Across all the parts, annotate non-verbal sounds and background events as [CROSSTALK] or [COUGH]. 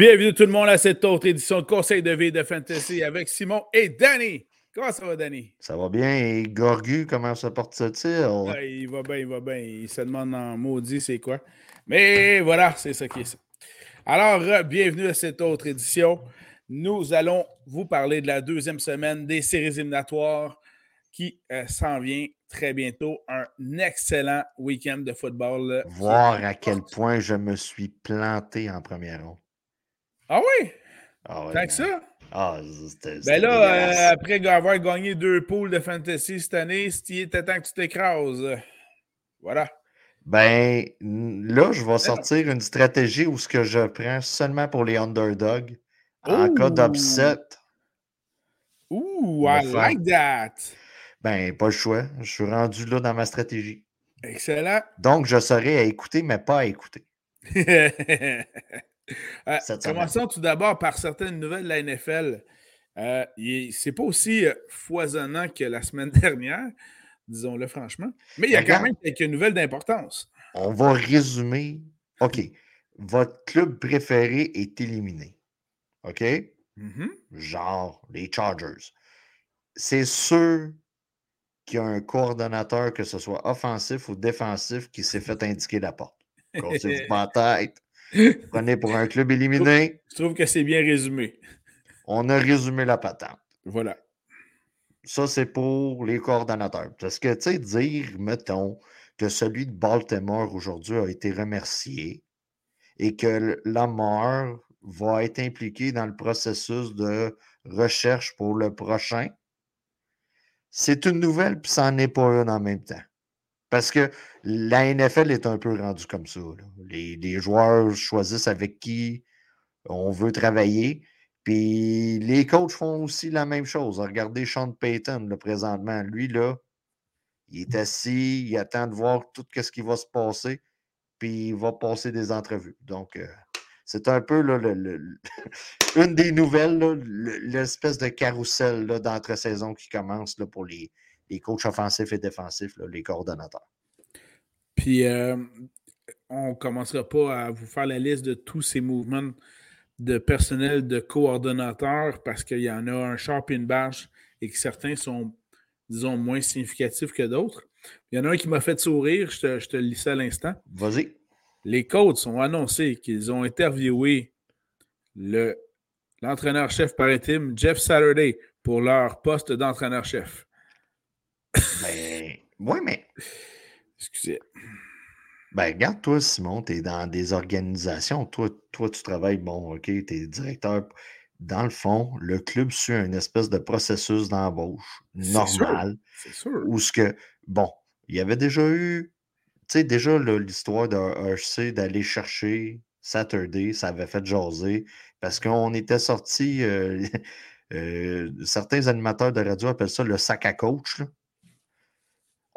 Bienvenue tout le monde à cette autre édition de Conseil de vie de Fantasy avec Simon et Danny. Comment ça va, Danny? Ça va bien. Et Gorgu, comment se porte-t-il? Ah, il va bien, il va bien. Il se demande en maudit c'est quoi. Mais voilà, c'est ça qui est ça. Alors, euh, bienvenue à cette autre édition. Nous allons vous parler de la deuxième semaine des séries éliminatoires qui euh, s'en vient très bientôt. Un excellent week-end de football. Voir à quel point je me suis planté en première ronde. Ah oui? Ah Tant que ça? Ah, ben là, euh, après avoir gagné deux poules de fantasy cette année, il était temps que tu t'écrases. Voilà. Ben, là, je vais ben sortir une stratégie où ce que je prends seulement pour les underdogs en cas d'upset. Ouh, I like that. Ben, pas le choix. Je suis rendu là dans ma stratégie. Excellent. Donc, je serai à écouter, mais pas à écouter. [LAUGHS] Euh, commençons tout d'abord par certaines nouvelles de la NFL. Euh, c'est pas aussi euh, foisonnant que la semaine [LAUGHS] dernière, disons-le franchement, mais il y a quand même quelques nouvelles d'importance. On va résumer. OK. Votre club préféré est éliminé. OK? Mm-hmm. Genre les Chargers. C'est sûr qu'il y a un coordonnateur, que ce soit offensif ou défensif, qui s'est [LAUGHS] fait indiquer la porte. Cassez-vous [LAUGHS] pas tête. [LAUGHS] Prenez pour un club éliminé. Je trouve que c'est bien résumé. On a résumé la patente. Voilà. Ça, c'est pour les coordonnateurs. Parce que, tu sais, dire, mettons, que celui de Baltimore aujourd'hui a été remercié et que Lamar va être impliqué dans le processus de recherche pour le prochain, c'est une nouvelle, puis ça n'en est pas une en même temps. Parce que la NFL est un peu rendue comme ça. Les, joueurs choisissent avec qui on veut travailler. Puis les coachs font aussi la même chose. Regardez Sean Payton, le présentement. Lui, là, il est assis, il attend de voir tout ce qui va se passer, puis il va passer des entrevues. Donc, euh, c'est un peu [LAUGHS] une des nouvelles, l'espèce de carrousel d'entre-saison qui commence là, pour les, les coachs offensifs et défensifs, les coordonnateurs. Puis, euh, on ne commencera pas à vous faire la liste de tous ces mouvements de personnel de coordonnateurs parce qu'il y en a un sharp et une bâche et que certains sont, disons, moins significatifs que d'autres. Il y en a un qui m'a fait sourire, je te, je te le lis à l'instant. Vas-y. Les coachs ont annoncé qu'ils ont interviewé l'entraîneur-chef par intérim, Jeff Saturday, pour leur poste d'entraîneur-chef. Ben, oui, mais. Excusez. Ben, regarde, toi, Simon, tu es dans des organisations. Toi, toi, tu travailles, bon, OK, tu es directeur. Dans le fond, le club suit une espèce de processus d'embauche normal. C'est sûr. Où ce que, bon, il y avait déjà eu, tu sais, déjà l'histoire de HC d'aller chercher Saturday, ça avait fait jaser parce qu'on était sorti, euh, [LAUGHS] euh, certains animateurs de radio appellent ça le sac à coach. Là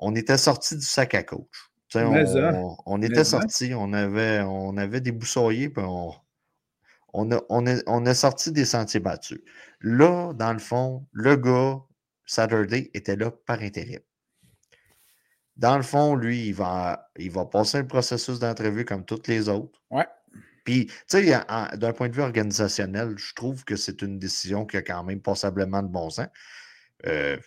on était sorti du sac à coach. On, était sorti, on avait, on avait déboussouillé, puis on, on, a, on, est, sorti des sentiers battus. Là, dans le fond, le gars, Saturday, était là par intérim. Dans le fond, lui, il va, il va passer un processus d'entrevue comme toutes les autres. Ouais. Puis, tu sais, d'un point de vue organisationnel, je trouve que c'est une décision qui a quand même passablement de bon sens. Euh,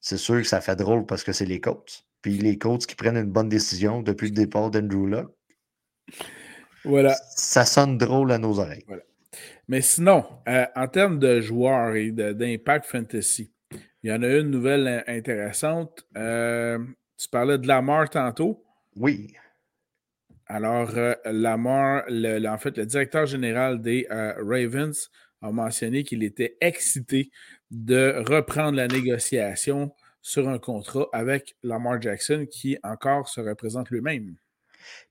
c'est sûr que ça fait drôle parce que c'est les coachs. Puis les coachs qui prennent une bonne décision depuis le départ d'Andrew Luck. Voilà. Ça sonne drôle à nos oreilles. Mais sinon, euh, en termes de joueurs et d'impact fantasy, il y en a une nouvelle euh, intéressante. Euh, tu parlais de Lamar tantôt. Oui. Alors, Lamar, en fait, le directeur général des Ravens a mentionné qu'il était excité de reprendre la négociation sur un contrat avec Lamar Jackson qui encore se représente lui-même.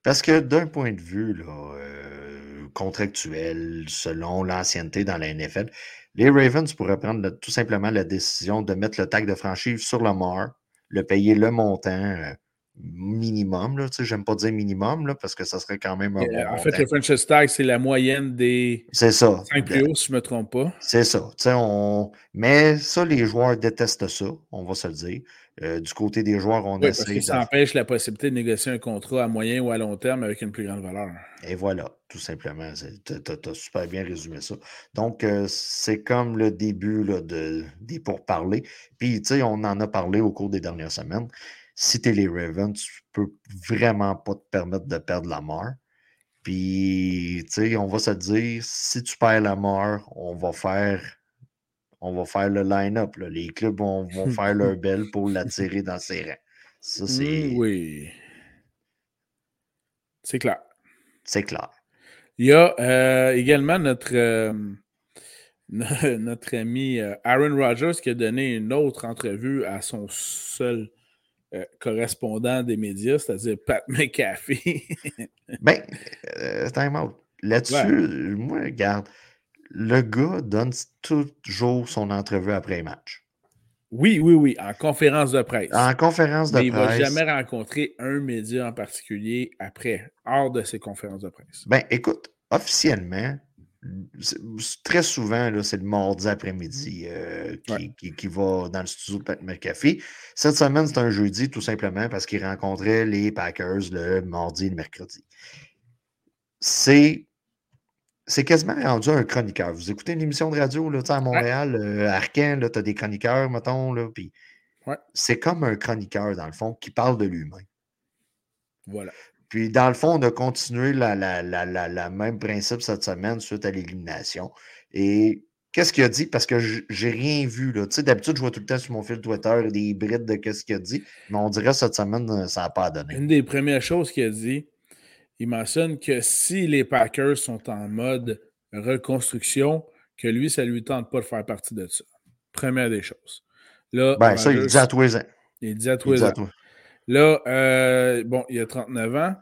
Parce que d'un point de vue euh, contractuel, selon l'ancienneté dans la NFL, les Ravens pourraient prendre tout simplement la décision de mettre le tag de franchise sur Lamar, le payer le montant, euh, minimum. Là, j'aime pas dire minimum là, parce que ça serait quand même un bon En fait, le franchise tag, c'est la moyenne des c'est ça. 5 plus hauts, si je ne me trompe pas. C'est ça. On... Mais ça, les joueurs détestent ça, on va se le dire. Euh, du côté des joueurs, on oui, essaie. Parce que ça empêche la possibilité de négocier un contrat à moyen ou à long terme avec une plus grande valeur. Et voilà, tout simplement. Tu as, super bien résumé ça. Donc, euh, c'est comme le début là, de, des pourparlers. Puis, tu sais, on en a parlé au cours des dernières semaines si tu es les Ravens, tu peux vraiment pas te permettre de perdre la mort. Puis, tu sais, on va se dire, si tu perds la mort, on va faire on va faire le line-up. Les clubs vont, [LAUGHS] faire leur belle pour l'attirer dans ses rangs. Ça, c'est. Mmh, oui. C'est clair. C'est clair. Il y a euh, également notre, euh, [LAUGHS] notre ami euh, Aaron Rodgers qui a donné une autre entrevue à son seul euh, correspondant des médias, c'est-à-dire Pat [LAUGHS] McAfee. ben, euh, time out. Là-dessus, moi, regarde, le gars donne toujours son entrevue après match. Oui, oui, oui, en conférence de presse. En conférence de Mais presse. Il ne va jamais rencontrer un média en particulier après, hors de ses conférences de presse. Ben, écoute, officiellement, très souvent, c'est le mardi après-midi euh, qui, va dans le studio de Pat McAfee. Cette semaine, c'est un jeudi, tout simplement, parce qu'il rencontrait les Packers le mardi et le mercredi. C'est. C'est quasiment rendu un chroniqueur. Vous écoutez une émission de radio là, à Montréal, euh, à tu as des chroniqueurs, mettons, là, puis c'est comme un chroniqueur, dans le fond, qui parle de l'humain. Voilà. Puis, dans le fond, on a continué la, la, même principe cette semaine suite à l'élimination. Et qu'est-ce qu'il a dit? Parce que j'ai rien vu. Tu sais, d'habitude, je vois tout le temps sur mon fil Twitter des hybrides de qu'est-ce qu'il a dit. Mais on dirait cette semaine, euh, ça n'a pas donné. Une des premières choses qu'il a dit, il mentionne que si les Packers sont en mode reconstruction, que lui, ça ne lui tente pas de faire partie de ça. Première des choses. Là, ben, ça, il dit à tous les ans. Il dit à tous les ans. Là, euh, bon, il a 39 ans.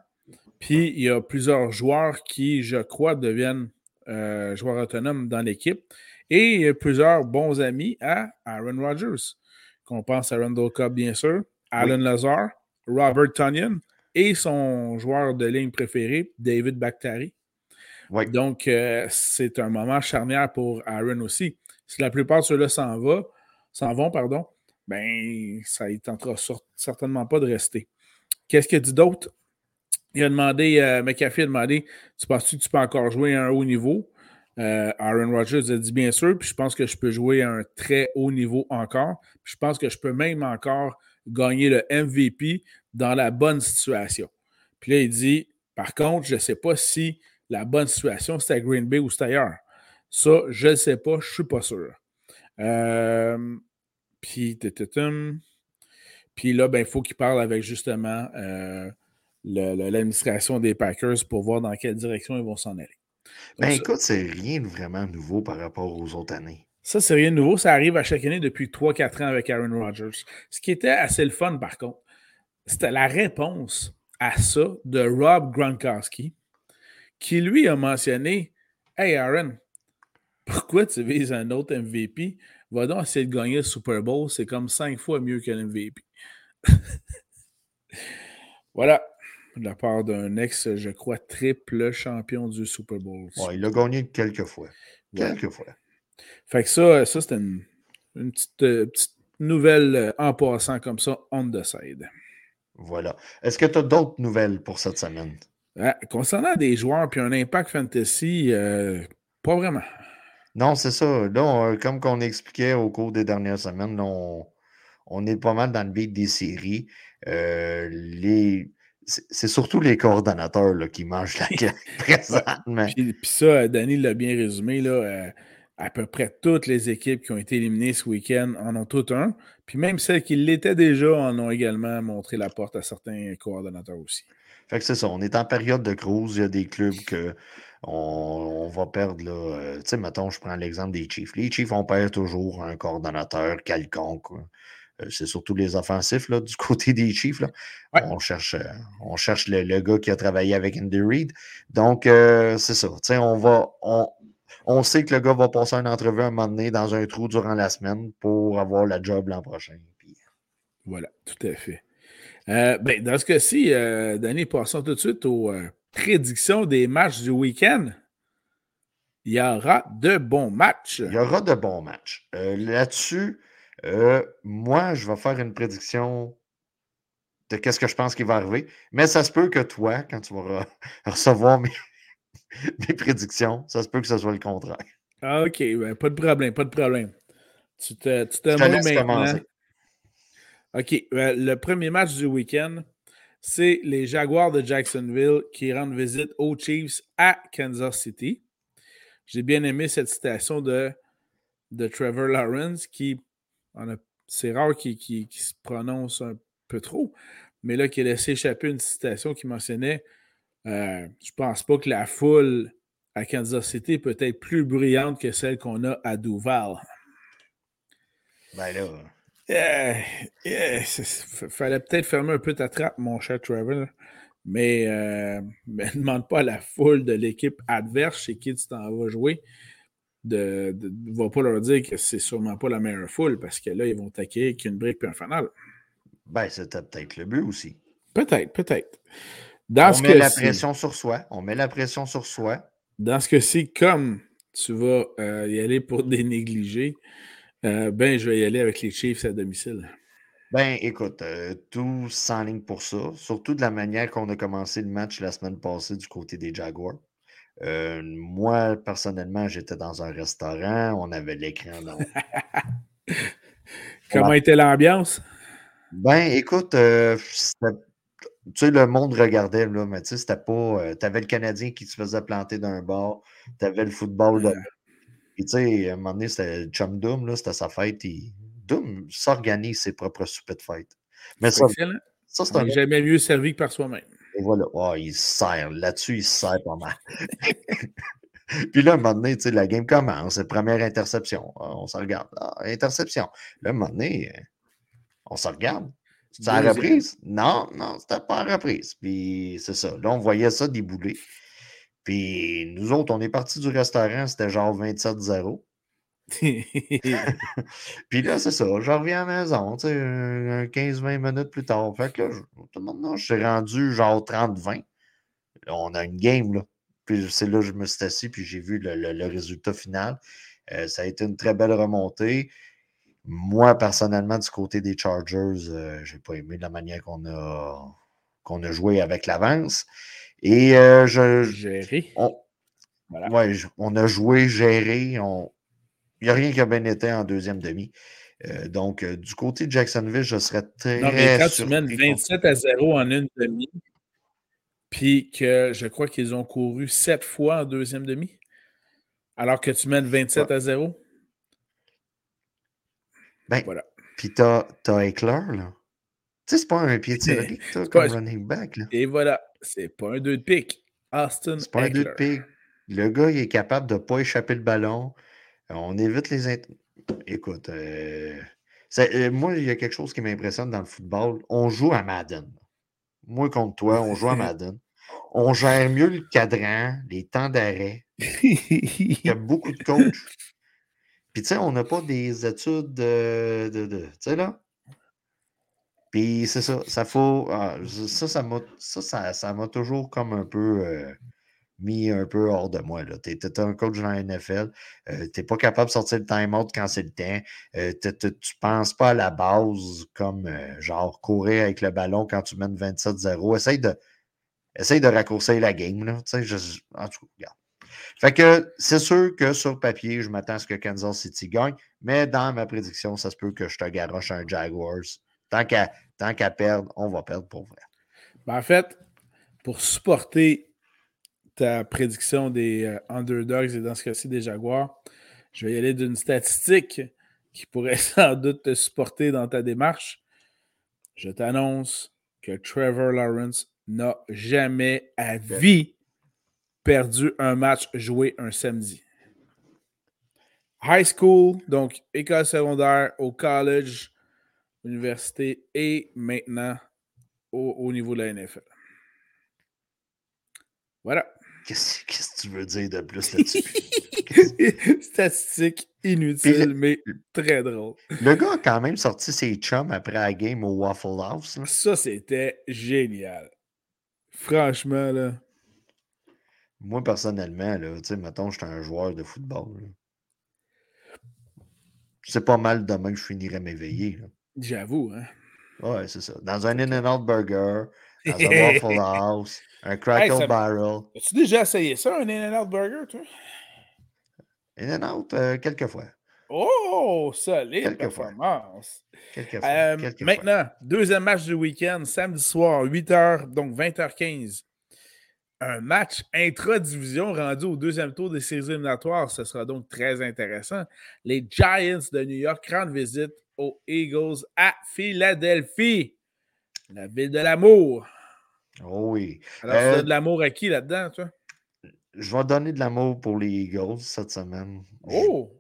Puis il y a plusieurs joueurs qui, je crois, deviennent euh, joueurs autonomes dans l'équipe. Et il y a plusieurs bons amis à Aaron Rodgers. Qu'on pense à Randall Cobb, bien sûr, Alan Lazar, Robert Tunyon et son joueur de ligne préféré, David Bakhtari. Donc, euh, c'est un moment charnière pour Aaron aussi. Si la plupart de ceux-là s'en vont, pardon, ben, ça ne tentera certainement pas de rester. Qu'est-ce qu'il a dit d'autre? Il a demandé, euh, McAfee a demandé Tu penses-tu que tu peux encore jouer à un haut niveau? Euh, Aaron Rodgers a dit bien sûr, puis je pense que je peux jouer à un très haut niveau encore. je pense que je peux même encore gagner le MVP dans la bonne situation. Puis là, il dit Par contre, je ne sais pas si la bonne situation, c'est à Green Bay ou c'est ailleurs. Ça, je ne sais pas, je ne suis pas sûr. Euh, puis, puis là, ben, il faut qu'il parle avec justement euh, l'administration des Packers pour voir dans quelle direction ils vont s'en aller. ben écoute, c'est rien de vraiment nouveau par rapport aux autres années. Ça, c'est rien de nouveau. Ça arrive à chaque année depuis 3-4 ans avec Aaron Rodgers. Ce qui était assez le fun, par contre, c'était la réponse à ça de Rob Gronkowski, qui lui a mentionné Hey Aaron, pourquoi tu vises un autre MVP Va donc essayer de gagner le Super Bowl. C'est comme cinq fois mieux que l'MVP. [LAUGHS] voilà. De la part d'un ex, je crois, triple champion du Super Bowl. Ouais, il a gagné quelques fois. Quelques fois. Fait que ça, ça c'était une, euh, petite, nouvelle euh, en passant comme ça, on the side. Voilà. Est-ce que tu as d'autres nouvelles pour cette semaine? concernant des joueurs puis un impact fantasy, euh, pas vraiment. Non, c'est ça. Là, comme qu'on expliquait au cours des dernières semaines, on, est pas mal dans le beat des séries. Euh, les, c'est surtout les coordonnateurs là, qui mangent la [LAUGHS] gueule présentement. Puis, ça, Danny l'a bien résumé. Là, euh, à peu près toutes les équipes qui ont été éliminées ce week-end en ont toutes un. Puis même celles qui l'étaient déjà en ont également montré la porte à certains coordonnateurs aussi. Fait que c'est ça. On est en période de cruise. Il y a des clubs que on, va perdre, là, euh, tu sais, mettons, je prends l'exemple des Chiefs. Les Chiefs, on perd toujours un coordonnateur quelconque. Euh, c'est surtout les offensifs là, du [LAUGHS] côté des Chiefs. Là. On cherche, euh, on cherche le, gars qui a travaillé avec Andy Reid. Donc, c'est ça. On, va, on, on, sait que le gars va passer une entrevue un moment donné dans un trou durant la semaine pour avoir la job l'an prochain. Voilà, tout à fait. Euh, ben, dans ce cas-ci, euh, Danny, passons tout de suite euh, prédictions des matchs du week-end. Il y aura de bons matchs. Il y aura de bons matchs. Là-dessus, moi, je vais faire une prédiction de qu'est-ce que je pense qui va arriver. Mais ça se peut que toi, quand tu vas [LAUGHS] recevoir mes, [LAUGHS] mes prédictions, ça se peut que ce soit le contraire. Ah, OK, ben, pas de problème, pas de problème. Tu te, tu te, maintenant. OK, ben, le premier match du week-end, c'est les Jaguars de Jacksonville qui rendent visite aux Chiefs à Kansas City. J'ai bien aimé cette citation de, de Trevor Lawrence qui, c'est rare qu'il se prononce un peu trop, mais là, qui a laissé échapper une citation qui mentionnait euh, Je pense pas que la foule à Kansas City peut être plus brillante que celle qu'on a à Duval. Ben là. Il fallait peut-être fermer un peu ta trappe, mon cher Trevor. Mais, euh, [LAUGHS] ne demande pas à la foule de l'équipe adverse chez qui tu t'en vas jouer de ne va pas leur dire que c'est sûrement pas la meilleure foule parce que là, ils vont taquer qu'une brique et un fanal. Ben, c'était peut-être le but aussi. Peut-être, peut-être. on met la pression sur soi. On met la pression sur soi. Dans ce cas-ci, comme tu vas euh, y aller pour [LAUGHS] des négligés, euh, ben, je vais y aller avec les Chiefs à domicile. Ben, écoute, euh, tout s'enligne pour ça, surtout de la manière qu'on a commencé le match la semaine passée du côté des Jaguars. moi, personnellement, j'étais dans un restaurant, on avait l'écran dans. [LAUGHS] Comment était l'ambiance? Ben, écoute, euh, tu sais, le monde regardait, là, mais tu sais, c'était pas. Euh, tu avais le Canadien qui se faisait planter d'un bord, tu avais le football de. Et tu sais, à un moment donné, c'était Chum Doom, là, c'était sa fête. Et Doom s'organise ses propres soupers de fête. Mais ça, ça c'est un... jamais mieux servi que par soi-même. Et voilà, oh, il se sert. Là-dessus, il se sert pas mal. [LAUGHS] Puis là, à un moment donné, tu sais, la game commence, première interception. Ah, on se regarde. Ah, interception. Là, à un moment donné, on se regarde. C'est en reprise? Non, non, c'était pas en reprise. Puis c'est ça. Là, on voyait ça débouler. Puis nous autres, on est partis du restaurant, c'était genre 27-0. [LAUGHS] puis là, c'est ça. Je reviens à la maison, tu sais, 15-20 minutes plus tard. Fait que là, je, maintenant, je suis rendu genre 30-20. On a une game, là. Puis c'est là que je me suis assis, puis j'ai vu le, résultat final. Euh, ça a été une très belle remontée. Moi, personnellement, du côté des Chargers, euh, je n'ai pas aimé la manière qu'on a, qu'on a joué avec l'avance. Et euh, je. Géré. On, on a joué, géré. Il n'y a rien qui a bien été en deuxième demi. Euh, donc, du côté de Jacksonville, je serais très. Non, mais quand tu mènes 27 à 0 en une demi, puis que je crois qu'ils ont couru sept fois en deuxième demi, alors que tu mènes 27 à 0. Ben, voilà. Puis t'as as Eckler, là. Tu sais, c'est pas un pied [LAUGHS] tiré, comme pas, running back. Là. Et voilà, c'est pas un 2 de pique. Austin C'est pas un 2 de pique. Le gars, il est capable de ne pas échapper le ballon. On évite les... Écoute, euh, euh, moi, il y a quelque chose qui m'impressionne dans le football. On joue à Madden. Moi contre toi, on joue à [LAUGHS] Madden. On gère mieux le cadran, les temps d'arrêt. il y a beaucoup de [LAUGHS] coachs puis, tu sais, on n'a pas des études de. tu sais, là. Puis, c'est ça. Ça faut. Ah, ça, ça m'a ça, ça, m'a toujours comme un peu. Euh, mis un peu hors de moi. Tu es, un coach dans la NFL. Euh, tu n'es pas capable de sortir le time-out quand c'est le temps. Euh, tu ne penses pas à la base comme genre courir avec le ballon quand tu mènes 27-0. Essaye de, essaye de raccourcir la game. Là. En tout cas, regarde. Fait que c'est sûr que sur papier, je m'attends à ce que Kansas City gagne, mais dans ma prédiction, ça se peut que je te garoche un Jaguars. Tant qu'à perdre, on va perdre pour vrai. Ben, en fait, pour supporter ta prédiction des euh, underdogs et dans ce cas-ci des Jaguars, je vais y aller d'une statistique qui pourrait [LAUGHS] sans doute te supporter dans ta démarche. Je t'annonce que Trevor Lawrence n'a jamais à vie perdu un match joué un samedi. High school, donc école secondaire, au college, université et maintenant au, niveau de la NFL. Voilà. Qu'est-ce que tu veux dire de plus là-dessus? [LAUGHS] Statistique inutile, mais très drôle. Le gars a quand même sorti ses chums après la game au Waffle House. Ça, c'était génial. Franchement, là. Moi, personnellement, là, tu sais, mettons, j'étais un joueur de football. C'est pas mal demain que je finirais m'éveiller. J'avoue, hein. Ouais, c'est ça. Dans un In-N-Out Burger, dans un [LAUGHS] Waffle House, un Crackle Barrel. As-tu déjà essayé ça, un In-N-Out Burger, toi? In-N-Out, euh, quelques fois. Oh, solide Quelques performance. Quelques fois. Euh, quelques maintenant, deuxième match du week-end, samedi soir, 8h, donc 20h15. Un match intra-division rendu au deuxième tour des séries éliminatoires. Ce sera donc très intéressant. Les Giants de New York rendent visite aux Eagles à Philadelphie, la ville de l'amour. Oh oui. Alors, tu Euh, donnes de l'amour à qui là-dedans, toi? Je vais donner de l'amour pour les Eagles cette semaine. Oh!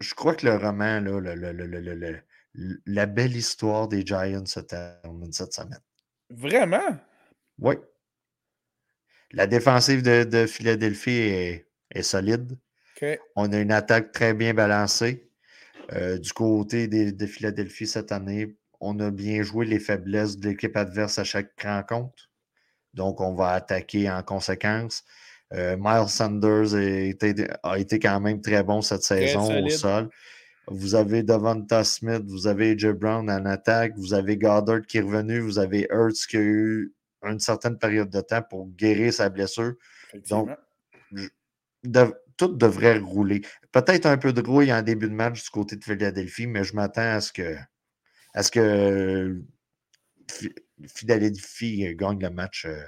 Je, crois que le roman, là, le- le- le- le- le- le- le- la belle histoire des Giants se termine cette semaine. Vraiment? Oui. La défensive de, de Philadelphie est, est solide. On a une attaque très bien balancée. Euh, du côté des- de Philadelphie cette année, on a bien joué les faiblesses de l'équipe adverse à chaque rencontre. Donc, on va attaquer en conséquence. Euh, Miles Sanders a été, a été quand même très bon cette saison au sol. Vous avez Devonta Smith, vous avez AJ Brown en attaque, vous avez Goddard qui est revenu, vous avez Hurts qui a eu une certaine période de temps pour guérir sa blessure. De- tout devrait rouler. Peut-être un peu de rouille en début de match du côté de Philadelphie, mais je m'attends à ce que, à ce que Phi- Philadelphie gagne le match. euh,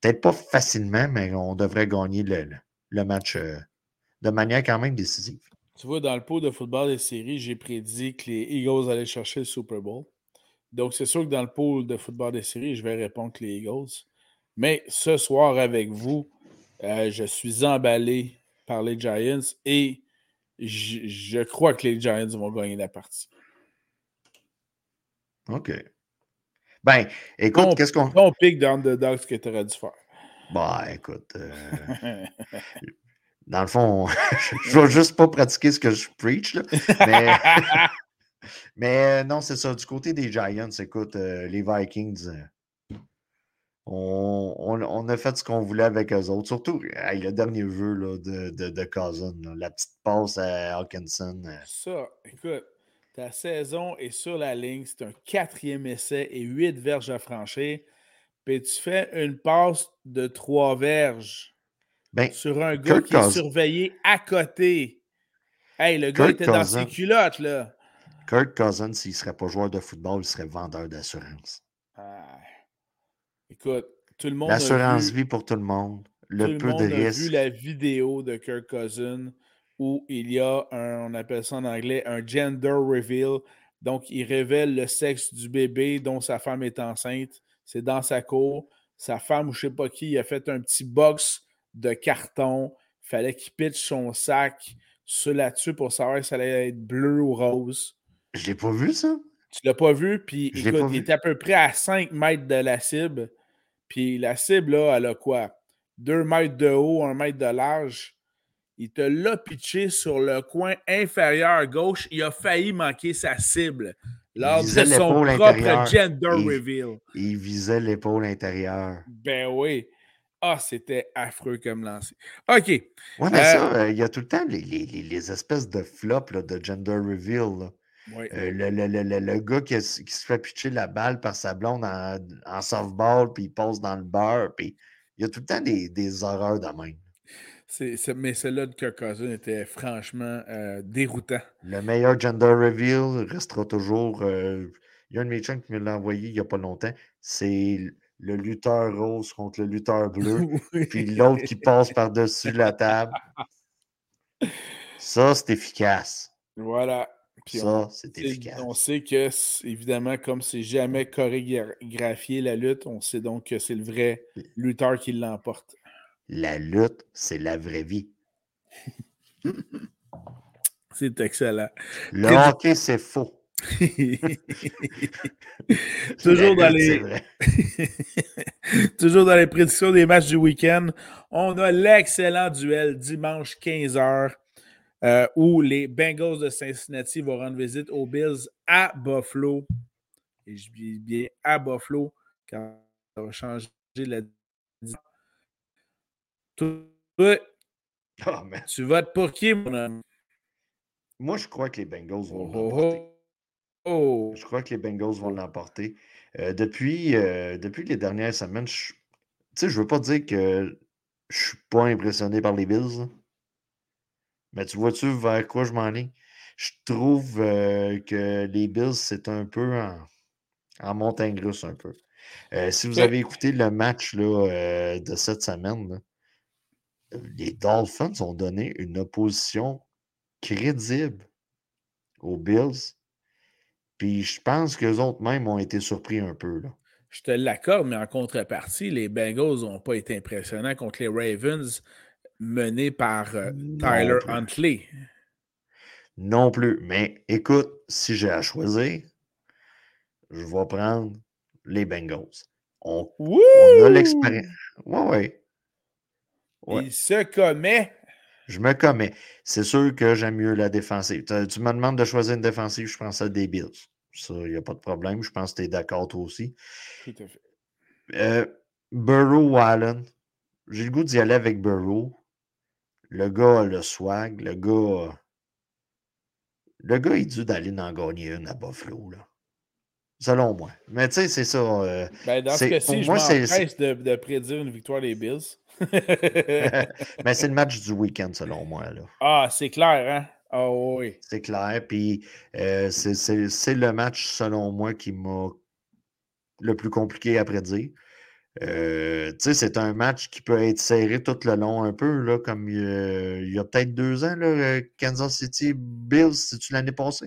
Peut-être pas facilement, mais on devrait gagner le, le- le match euh, de manière quand même décisive. Tu vois, dans le pot de football des séries, j'ai prédit que les Eagles allaient chercher le Super Bowl. Donc, c'est sûr que dans le pool de football des séries, je vais répondre que les Eagles. Mais ce soir, avec vous, euh, je suis emballé par les Giants et je, crois que les Giants vont gagner la partie. OK. Ben, écoute, qu'est-ce qu'on. Ton pic d'underdog que tu aurais dû faire. Bah, écoute. euh, [LAUGHS] Dans le fond, [LAUGHS] je vais juste pas pratiquer ce que je preach, là. Mais, [LAUGHS] mais non, c'est ça. Du côté des Giants, écoute, euh, les Vikings, euh, on, on- on a fait ce qu'on voulait avec eux autres. Surtout, hey, le dernier jeu là, de, de, de Cousin, là, la petite passe à Hawkinson. euh, Ça, écoute, ta saison est sur la ligne. C'est un quatrième essai et huit verges à franchir. Puis tu fais une passe de trois verges Ben, sur un gars Kirk qui est surveillé à côté. Hey, le gars était dans ses culottes, là. Kirk Cousins, s'il ne serait pas joueur de football, il serait vendeur d'assurance. Ah, écoute, tout le monde a L'assurance vie pour tout le monde. tout Le le peu monde de a vu la vidéo de Kirk Cousin où il y a un, on appelle ça en anglais, un gender reveal. Donc, il révèle le sexe du bébé dont sa femme est enceinte. C'est dans sa cour. Sa femme ou je ne sais pas qui, il a fait un petit box de carton. Il fallait qu'il pitche son sac sur là-dessus pour savoir si ça allait être bleu ou rose. Je l'ai pas vu, ça. Tu l'as pas vu, puis écoute, pas il était à peu près à 5 mètres de la cible. Puis la cible, là, elle a quoi? 2 mètres de haut, 1 mètre de large. Il te l'a pitché sur le coin inférieur gauche. Il a failli manquer sa cible lors de son propre gender Il- reveal. Il visait l'épaule intérieure. Ben oui. Ah, c'était affreux comme lancé. OK. Ouais, mais Euh, ça, euh, il y a tout le temps les, les- les- les espèces de flops là, de gender reveal. là. Oui. Euh, le, le- le- le- le gars qui, a- qui se fait pitcher la balle par sa blonde en, en softball, puis il passe dans le beurre, puis il y a tout le temps des, des horreurs de même. Mais celle-là de Kirk Cousin était franchement euh, déroutant. Le meilleur gender reveal restera toujours. euh, il y a un de mes chums qui me l'a envoyé il n'y a pas longtemps. C'est le lutteur rose contre le lutteur [LAUGHS] bleu. puis l'autre qui passe par-dessus la table. [LAUGHS] Ça, c'est efficace. Voilà. Puis Ça, c'est efficace. On sait que, évidemment, comme c'est jamais chorégraphié la lutte, on sait donc que c'est le vrai lutteur qui l'emporte. La lutte, c'est la vraie vie. [LAUGHS] C'est excellent. Le hockey, c'est faux. [LAUGHS] Toujours dans les-. [LAUGHS] Toujours dans les prédictions des matchs du week-end, on a l'excellent duel dimanche 15h. Euh, où les Bengals de Cincinnati vont rendre visite aux Bills à Buffalo. Et je dis bien à Buffalo, car ça va changer la Toi, [LAUGHS] man. tu votes pour qui, mon homme? Moi, je crois que les Bengals vont Oh, oh, l'emporter. oh. Je crois que les Bengals vont l'emporter. Euh, depuis, euh, depuis les dernières semaines, je ne veux pas dire que je suis pas impressionné par les Bills. Mais tu vois-tu vers quoi je m'en ai? Je trouve euh, que les Bills, c'est un peu en, en montagne russe un peu. Euh, si vous avez écouté le match là, euh, de cette semaine, là, les Dolphins ont donné une opposition crédible aux Bills. Puis je pense qu'eux autres mêmes ont été surpris un peu. Là. Je te l'accorde, mais en contrepartie, les Bengals n'ont pas été impressionnants contre les Ravens menés par euh, Tyler. Huntley. Non plus. Mais écoute, si j'ai à choisir, je vais prendre les Bengals. On, a l'expérience. Ouais, ouais. Ouais. Il se commet. Je me commets. C'est sûr que j'aime mieux la défensive. Tu me demandes de choisir une défensive, je pense à des Bills. Ça, il n'y a pas de problème. Je pense que tu es d'accord toi aussi. Tout à fait. Euh, Burrow Allen, j'ai le goût d'y aller avec Burrow. Le gars a le swag. Le gars. Le gars est dû d'aller en gagner une à Buffalo, là. Selon moi. Mais tu sais, c'est ça. euh, Ben, dans ce C'est- cas-ci, je m'empresse de, de prédire une victoire des Bills. [LAUGHS] Mais c'est le match du week-end, selon moi, là. ah, c'est clair, hein? Ah oui. C'est clair. Puis euh, c'est le match, selon moi, qui m'a le plus compliqué à prédire. Euh, c'est un match qui peut être serré tout le long un peu, là, comme euh, il y a peut-être deux ans, là, euh, Kansas City Bills, c'est-tu l'année passée?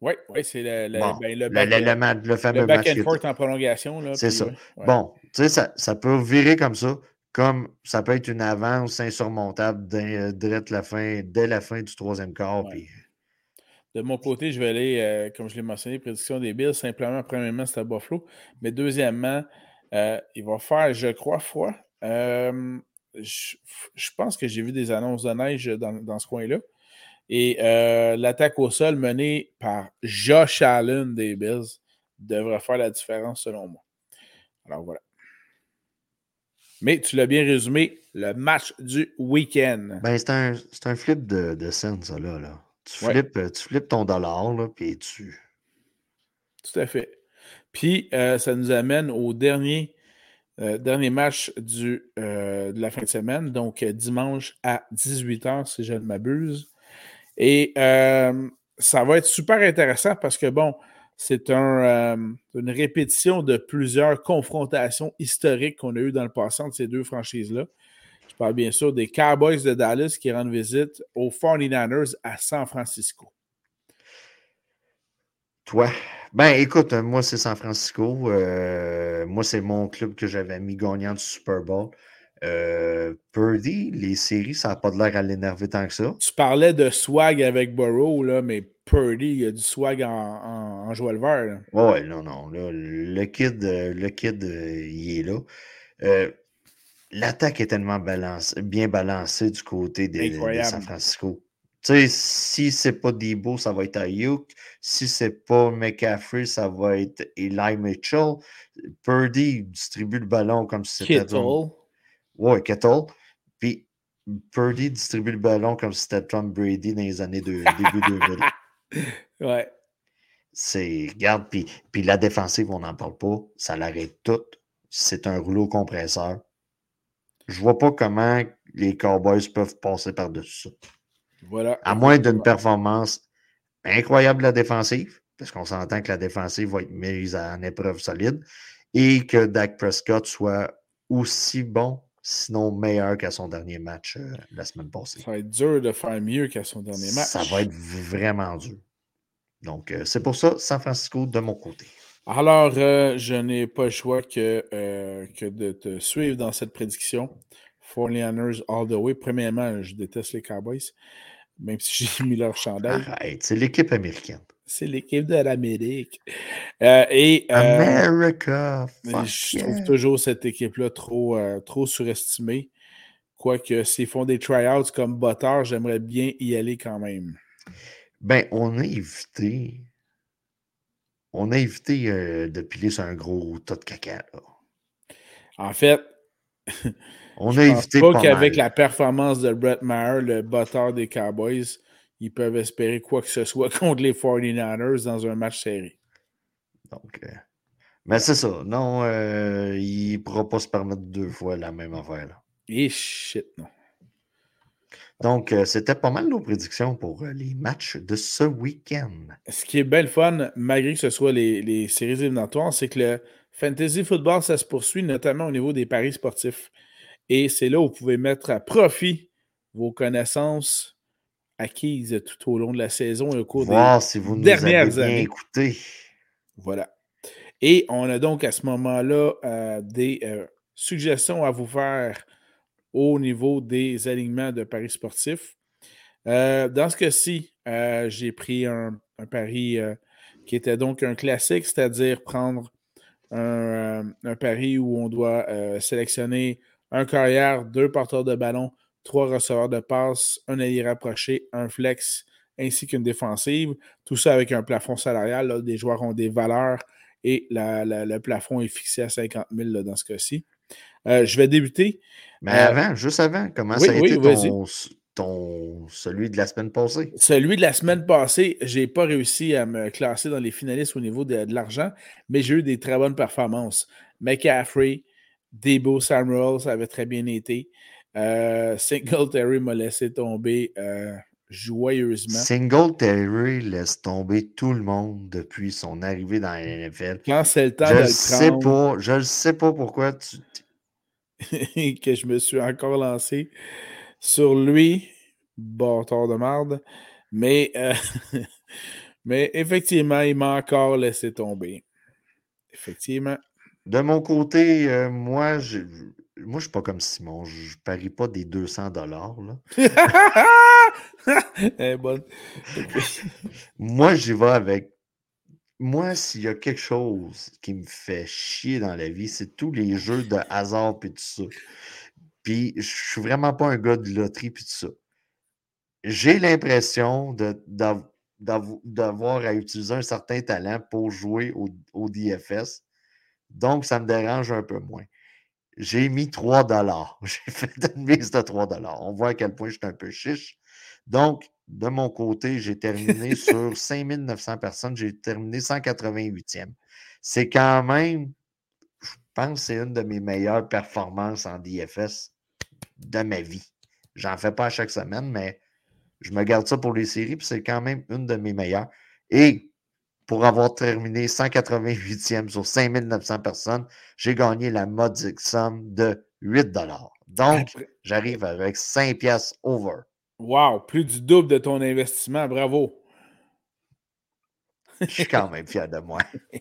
Oui, oui, c'est le, le, Bon, ben, le Le, le- le match- le fameux back match. and forth en prolongation. C'est ça. ouais. Bon, ça, ça peut virer comme ça, comme ça peut être une avance insurmontable dès, dès la, fin, dès la fin du troisième quart. Ouais. puis- De mon côté, je vais aller, euh, comme je l'ai mentionné, prédiction des Bills. Simplement, premièrement, c'est à Buffalo. Mais deuxièmement, euh, il va faire, je crois, froid. Euh, je, je pense que j'ai vu des annonces de neige dans, dans ce coin-là. Et euh, l'attaque au sol menée par Josh Allen des Bills devrait faire la différence selon moi. Alors voilà. Mais tu l'as bien résumé, le match du week-end. Ben, c'est un, c'est un flip de, de scène, ça, là. là. Tu, flippes, tu flippes ton dollar, là, puis tu. Tout à fait. Puis, euh, ça nous amène au dernier, euh, dernier match euh, de la fin de semaine, donc dimanche à 18h, si je ne m'abuse. Et ça va être super intéressant parce que, bon, c'est un, une répétition de plusieurs confrontations historiques qu'on a eues dans le passé entre ces deux franchises-là. Je parle bien sûr des Cowboys de Dallas qui rendent visite aux 49ers à San Francisco. Toi? Ben, écoute, euh, moi, c'est San Francisco. Euh, moi, c'est mon club que j'avais mis gagnant du Super Bowl. Euh, Purdy, les séries, ça n'a pas de l'air à l'énerver tant que ça. Tu parlais de swag avec Burrow, là, mais Purdy, il y a du swag en, en, en joueur le vert. là. Ouais, non, non. là, le kid, le kid il est là. Euh, L'attaque est tellement balance- bien balancée du côté des- de. San Francisco. Tu sais, si c'est pas Debo, ça va être Ayuk. Si c'est pas McCaffrey, ça va être Eli Mitchell. Purdy distribue le ballon comme si c'était Kittle. Tom... Ouais, Kettle. Puis Purdy distribue le ballon comme si c'était Tom Brady dans les années de, début [LAUGHS] 2000. Ouais. C'est, regarde, puis, puis la défensive, on n'en parle pas, ça l'arrête tout. C'est un rouleau compresseur. Je vois pas comment les Cowboys peuvent passer par-dessus ça. Voilà. À moins d'une performance incroyable de la défensive, parce qu'on s'entend que la défensive va être mise en épreuve solide, et que Dak Prescott soit aussi bon, sinon meilleur qu'à son dernier match euh, la semaine passée. Ça va être dur de faire mieux qu'à son dernier match. Ça va être vraiment dur. Donc, euh, c'est pour ça, San Francisco de mon côté. Alors, euh, je n'ai pas le choix que, que de te suivre dans cette prédiction. 49ers all the way. Premièrement, je déteste les Cowboys, même si j'ai [LAUGHS] mis leur chandail. Arrête, c'est l'équipe américaine. C'est l'équipe de l'Amérique. Euh, et euh, America, je yeah. trouve toujours cette équipe-là trop, euh, trop surestimée. Quoique s'ils font des tryouts comme Butter, j'aimerais bien y aller quand même. Ben, on a évité. On a évité de piler sur un gros tas de caca. Là. En fait, [LAUGHS] on je a pense évité pas pas qu'avec la performance de Brett Maher, le Butter des Cowboys, ils peuvent espérer quoi que ce soit [LAUGHS] contre les 49ers dans un match serré. Donc, euh, mais c'est ça. Non, euh, il ne pourra pas se permettre deux fois la même affaire. là. Et shit, non. Donc, euh, c'était pas mal nos prédictions pour euh, les matchs de ce week-end. Ce qui est bien le fun, malgré que ce soit les, les séries éliminatoires, c'est que le fantasy football, ça se poursuit, notamment au niveau des paris sportifs. Et c'est là où vous pouvez mettre à profit vos connaissances acquises tout au long de la saison et au cours des si vous nous dernières avez années. Voilà. Et on a donc à ce moment-là euh, des euh, suggestions à vous faire au niveau des alignements de paris sportifs. Euh, dans ce cas-ci, j'ai pris un, un pari qui était donc un classique, c'est-à-dire prendre un, un pari où on doit sélectionner un carrière, deux porteurs de ballon, trois receveurs de passe, un allié rapproché, un flex, ainsi qu'une défensive. Tout ça avec un plafond salarial. là, des joueurs ont des valeurs et la- la- le plafond est fixé à 50 000 là, dans ce cas-ci. Euh, je vais débuter. Mais Euh, avant, juste avant, comment oui, ça a oui, été ton, ton- celui de la semaine passée? Celui de la semaine passée, je n'ai pas réussi à me classer dans les finalistes au niveau de, de l'argent, mais j'ai eu des très bonnes performances. McCaffrey, Debo Samuel, ça avait très bien été. Euh, Singletary m'a laissé tomber euh, joyeusement. Singletary laisse tomber tout le monde depuis son arrivée dans la NFL. Quand c'est le temps Je de le sais prendre, pas, je ne sais pas pourquoi tu. [LAUGHS] que je me suis encore lancé sur lui, bâtard de marde. Mais, euh, [LAUGHS] mais effectivement, il m'a encore laissé tomber. Effectivement. De mon côté, euh, moi, je moi, je suis pas comme Simon. Je parie pas des 200 dollars. [LAUGHS] Bonne. Moi, j'y vais avec. Moi, s'il y a quelque chose qui me fait chier dans la vie, c'est tous les jeux de hasard et tout ça. Puis, je suis vraiment pas un gars de loterie puis tout ça. J'ai l'impression de- d'av- d'av- d'avoir à utiliser un certain talent pour jouer au, au DFS. Donc, ça me dérange un peu moins. J'ai mis 3 dollars. [LAUGHS] J'ai fait une mise de 3 dollars. On voit à quel point je suis un peu chiche. Donc, de mon côté, j'ai terminé [LAUGHS] sur 5900 personnes. J'ai terminé 188e. C'est quand même, je pense c'est une de mes meilleures performances en DFS de ma vie. J'en fais pas à chaque semaine, mais je me garde ça pour les séries, puis c'est quand même une de mes meilleures. Et pour avoir terminé 188e sur 5900 personnes, j'ai gagné la modique somme de 8 Donc, j'arrive avec 5 pièces over. Wow, plus du double de ton investissement. Bravo. Je suis quand même fier de moi. [LAUGHS]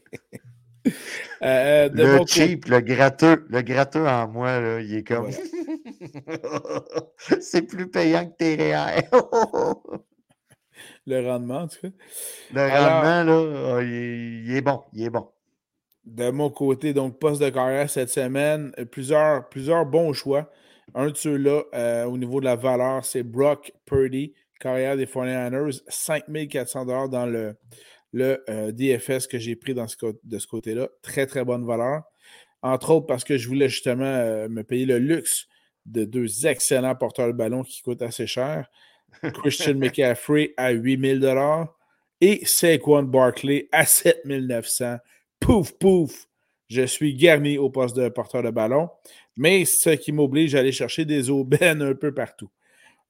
Euh, de Le cheap, le gratteux, le gratteux en moi, là, il est comme. [LAUGHS] c'est plus payant que tes REER. [LAUGHS] le rendement, en tout cas. Le Alors- rendement, là, ah, il est, il est bon. Il est bon. De mon côté, donc, poste de carrière cette semaine, euh, plusieurs, plusieurs bons choix. Un de ceux-là, euh, au niveau de la valeur, c'est Brock Purdy, carrière des 49ers, 5400 dans le, le euh, DFS que j'ai pris dans ce, de ce côté-là. Très, très bonne valeur. Entre autres parce que je voulais justement euh, me payer le luxe de deux excellents porteurs de ballon qui coûtent assez cher. Christian McCaffrey à 8000 et Saquon Barkley à 7900. Pouf, pouf, je suis garni au poste de porteur de ballon, mais ce qui m'oblige à aller chercher des aubaines un peu partout.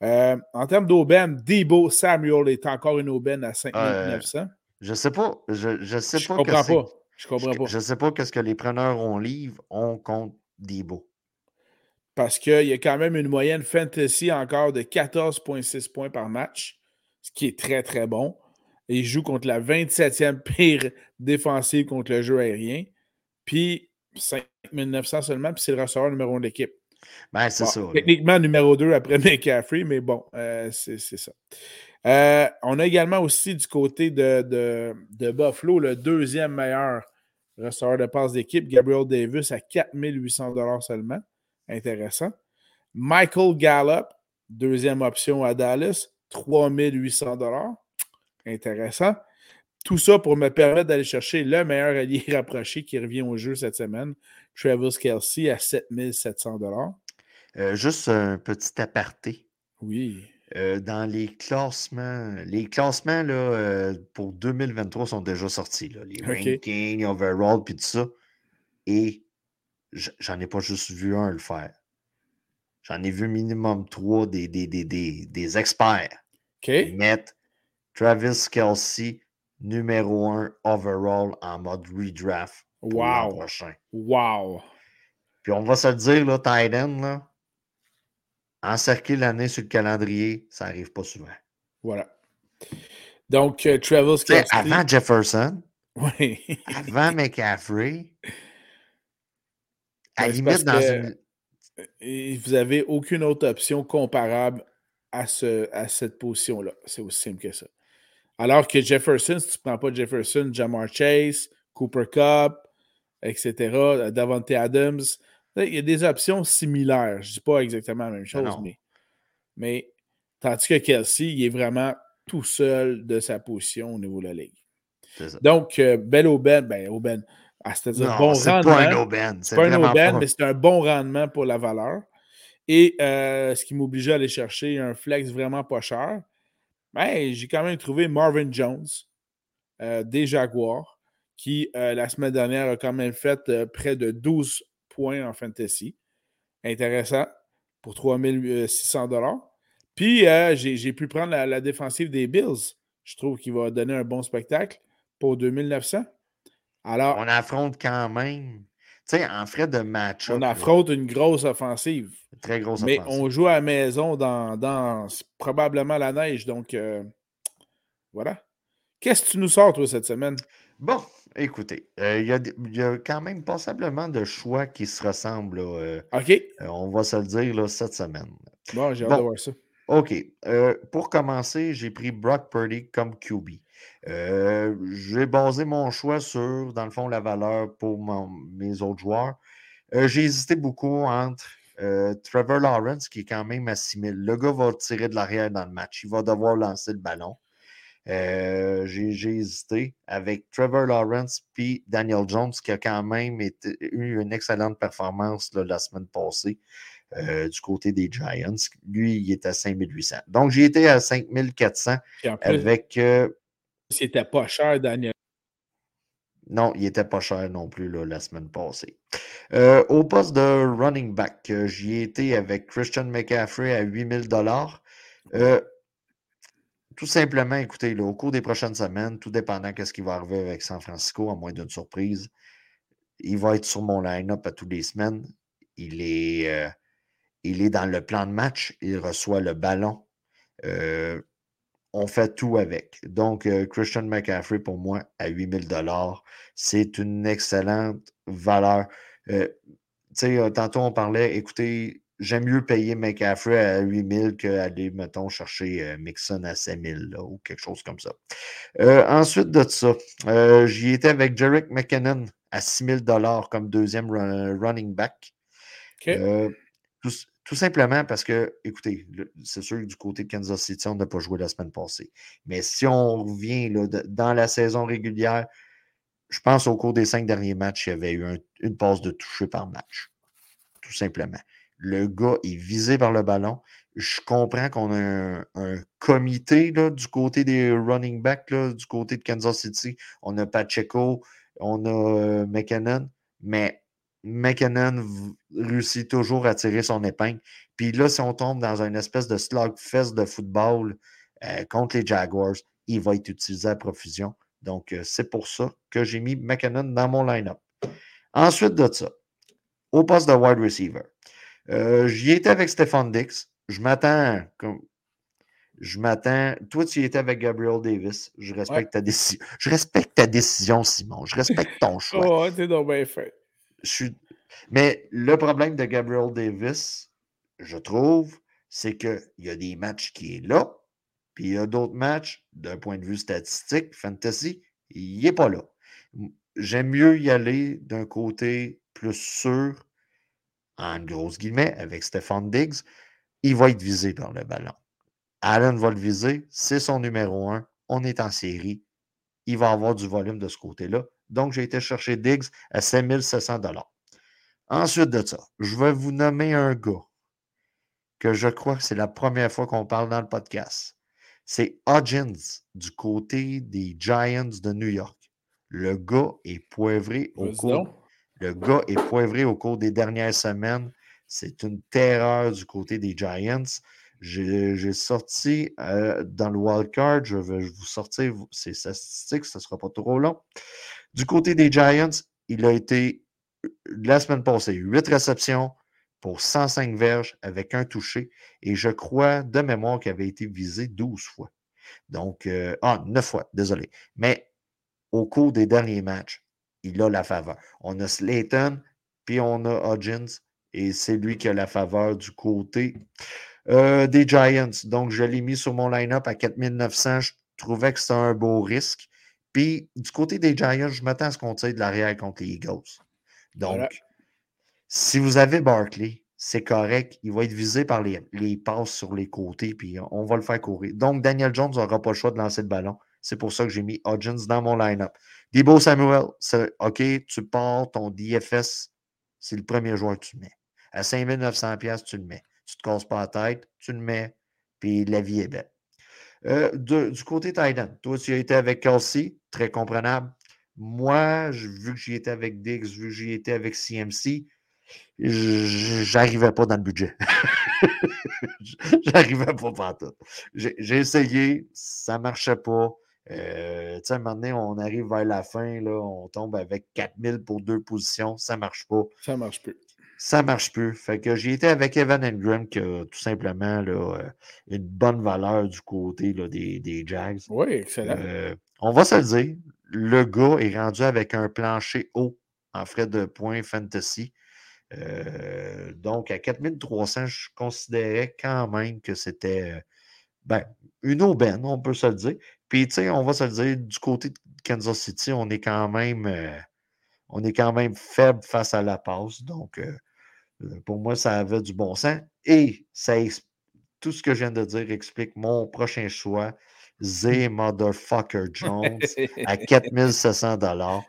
Euh, en termes d'aubaine, Debo Samuel est encore une aubaine à 5900. Je sais pas. Je, je sais je pas. comprends que pas. Je comprends pas. Je sais pas qu'est-ce que les preneurs on livre, on compte Debo. Parce qu'il y a quand même une moyenne fantasy encore de 14,6 points par match, ce qui est très, très bon. Et il joue contre la 27e pire défensive contre le jeu aérien. Puis 5900 seulement, puis c'est le receveur numéro 1 de l'équipe. Ben, c'est Bon, ça. là. Techniquement, numéro 2 après [LAUGHS] McCaffrey, mais bon, euh, c'est c'est ça. Euh, on a également aussi du côté de, de, de Buffalo le deuxième meilleur receveur de passe d'équipe, Gabriel Davis, à 4800 seulement. Intéressant. Michael Gallup, deuxième option à Dallas, 3800 Intéressant. Tout ça pour me permettre d'aller chercher le meilleur allié [LAUGHS] rapproché qui revient au jeu cette semaine, Travis Kelsey, à 7700 euh, Juste un petit aparté. Oui. Euh, dans les classements, les classements là, euh, pour 2023 sont déjà sortis. Là, les rankings, overall, puis tout ça. Et j'en ai pas juste vu un le faire. J'en ai vu minimum trois des, des, des, des, experts OK. mettre Travis Kelsey numéro un overall en mode redraft pour l'an prochain. Wow! Puis on va se le dire, là, Titan, là, encercler l'année sur le calendrier, ça n'arrive pas souvent. Voilà. Donc, euh, Travis Kelsey. Avant Jefferson, [LAUGHS] oui. avant McCaffrey, à ben, limite dans une. Vous n'avez aucune autre option comparable à, ce, à cette position-là. C'est aussi simple que ça. Alors que Jefferson, si tu ne prends pas Jefferson, Jamar Chase, Cooper Cup, etc., Davante Adams, il y a des options similaires. Je ne dis pas exactement la même chose, mais, mais tandis que Kelsey, il est vraiment tout seul de sa position au niveau de la ligue. Donc, euh, belle aubaine, ben, aubaine. Ah, c'est-à-dire bon rendement. Pas un aubaine. C'est pas un aubaine, mais c'est un bon rendement pour la valeur. Et euh, ce qui m'obligeait à aller chercher un flex vraiment pas cher, ben, j'ai quand même trouvé Marvin Jones euh, des Jaguars, qui la semaine dernière a quand même fait près de 12 points en fantasy. Intéressant pour 3600 Puis, euh, j'ai pu prendre la, défensive des Bills. Je trouve qu'il va donner un bon spectacle pour 2900. Alors, on affronte quand même, tu sais, en frais de match. On affronte une grosse offensive. très grosse mais offensive. Mais on joue à la maison dans, probablement la neige. Donc, euh, voilà. Qu'est-ce que tu nous sors, toi, cette semaine? Bon, Écoutez, euh, il y, a quand même passablement de choix qui se ressemblent. Euh, OK. On va se le dire là, cette semaine. Bon, j'ai hâte de voir ça. OK. pour commencer, j'ai pris Brock Purdy comme QB. J'ai basé mon choix sur, dans le fond, la valeur pour mes autres joueurs. j'ai hésité beaucoup entre Trevor Lawrence, qui est quand même à 6 000. Le gars va tirer de l'arrière dans le match. Il va devoir lancer le ballon. Euh, j'ai hésité avec Trevor Lawrence puis Daniel Jones, qui a quand même eu une excellente performance la semaine passée euh, du côté des Giants. Lui, il est à 5800. Donc, j'ai été à 5400 avec. Euh, C'était pas cher, Daniel. Non, il n'était pas cher non plus la semaine passée. au poste de running back, j'y ai été avec Christian McCaffrey à 8000 dollars. Tout simplement, écoutez, au cours des prochaines semaines, tout dépendant de ce qui va arriver avec San Francisco, à moins d'une surprise, il va être sur mon line-up à toutes les semaines. Il est, euh, il est dans le plan de match. Il reçoit le ballon. Euh, on fait tout avec. Donc, euh, Christian McCaffrey, pour moi, à 8000 c'est une excellente valeur. tu sais, tantôt, on parlait, écoutez, j'aime mieux payer McCaffrey à 8000 qu'aller, mettons, chercher euh, Mixon à 5000 ou quelque chose comme ça. Euh, ensuite de ça, euh, j'y étais avec Jarek McKinnon à 6000 comme deuxième running back. Tout, simplement parce que, écoutez, c'est sûr que du côté de Kansas City, on n'a pas joué la semaine passée. Mais si on revient là, dans la saison régulière, je pense au cours des cinq derniers matchs, il y avait eu une passe de toucher par match. Tout simplement. Le gars est visé par le ballon. Je comprends qu'on a un, comité là, du côté des running backs, là, du côté de Kansas City. On a Pacheco, on a euh, McKinnon, mais McKinnon réussit toujours à tirer son épingle. Puis là, si on tombe dans une espèce de slugfest de football euh, contre les Jaguars, il va être utilisé à profusion. Donc, euh, c'est pour ça que j'ai mis McKinnon dans mon line-up. Ensuite de ça, au poste de wide receiver, euh, j'y étais avec Stéphane Dix. Je m'attends. Comme... Je m'attends. Toi, tu y étais avec Gabriel Davis. Je respecte ta décision. Je respecte ta décision, Simon. Je respecte ton [LAUGHS] choix. oh, t'es donc bien fait. Mais le problème de Gabriel Davis, je trouve, c'est qu'il y a des matchs qui est là, puis il y a d'autres matchs, d'un point de vue statistique, fantasy, il n'est pas là. J'aime mieux y aller d'un côté plus sûr en grosse guillemets, avec Stéphane Diggs, il va être visé par le ballon. Allen va le viser, c'est son numéro un, on est en série, il va avoir du volume de ce côté-là. Donc, j'ai été chercher Diggs à 5700 Ensuite de ça, je vais vous nommer un gars que je crois que c'est la première fois qu'on parle dans le podcast. C'est Hodgins du côté des Giants de New York. Le gars est poivré au cours. Le gars est poivré au cours des dernières semaines. C'est une terreur du côté des Giants. J'ai sorti euh, dans le wildcard, je vais vous sortir ces statistiques, ce ne sera pas trop long. Du côté des Giants, il a été la semaine passée, 8 réceptions pour 105 verges avec un touché. Et je crois de mémoire qu'il avait été visé 12 fois. Donc, euh, ah, 9 fois, désolé. Mais au cours des derniers matchs, il a la faveur. On a Slayton, puis on a Hodgins, et c'est lui qui a la faveur du côté euh, des Giants. Donc, je l'ai mis sur mon line-up à 4900. Je trouvais que c'était un beau risque. Puis, du côté des Giants, je m'attends à ce qu'on tire de l'arrière contre les Eagles. Donc, si vous avez Barkley, c'est correct. Il va être visé par les, les, passes sur les côtés, puis on va le faire courir. Donc, Daniel Jones n'aura pas le choix de lancer le ballon. C'est pour ça que j'ai mis Hodgins dans mon line-up. Debo Samuel, OK, tu pars ton DFS, c'est le premier joueur que tu mets. À 5900$, tu le mets. Tu ne te casses pas la tête, tu le mets, puis la vie est belle. Euh, du côté Titan, toi, tu as été avec Kelsey, très comprenable. Moi, vu que j'y étais avec Diggs, vu que j'y étais avec CMC, j'arrivais pas dans le budget. [LAUGHS] j'arrivais pas partout. J'ai essayé, ça marchait pas. Euh, tu sais, maintenant, on arrive vers la fin, là, on tombe avec 4000 pour deux positions, ça marche pas. Ça marche plus ça marche plus. Fait que j'ai été avec Evan Engram, qui a tout simplement là, euh, une bonne valeur du côté là, des, des, Jags. Oui, excellent. Euh, on va se le dire, le gars est rendu avec un plancher haut en frais de points fantasy. Euh, donc, à 4300, je considérais quand même que c'était ben, une aubaine, on peut se le dire. Puis, tu sais, on va se le dire, du côté de Kansas City, on est quand même, on est quand même faible face à la passe. Donc, pour moi, ça avait du bon sens. Et ça, tout ce que je viens de dire explique mon prochain choix, Z Motherfucker Jones [LAUGHS] à 4700 dollars.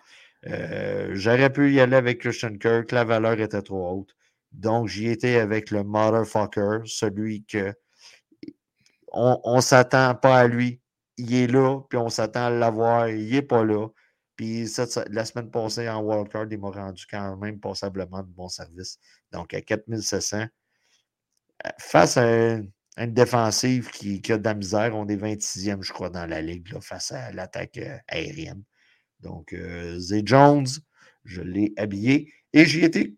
Euh, j'aurais pu y aller avec Christian Kirk, la valeur était trop haute. Donc, j'y étais avec le Motherfucker, celui que on ne s'attend pas à lui. Il est là, puis on s'attend à l'avoir, il n'est pas là. Puis la semaine passée, en wildcard, il m'a rendu quand même passablement de bon service. Donc, à 4700, euh, face à une, défensive qui, a de la misère, on est 26e, je crois, dans la ligue, face à l'attaque euh, aérienne. Donc, euh, Zay Jones, je l'ai habillé et j'y étais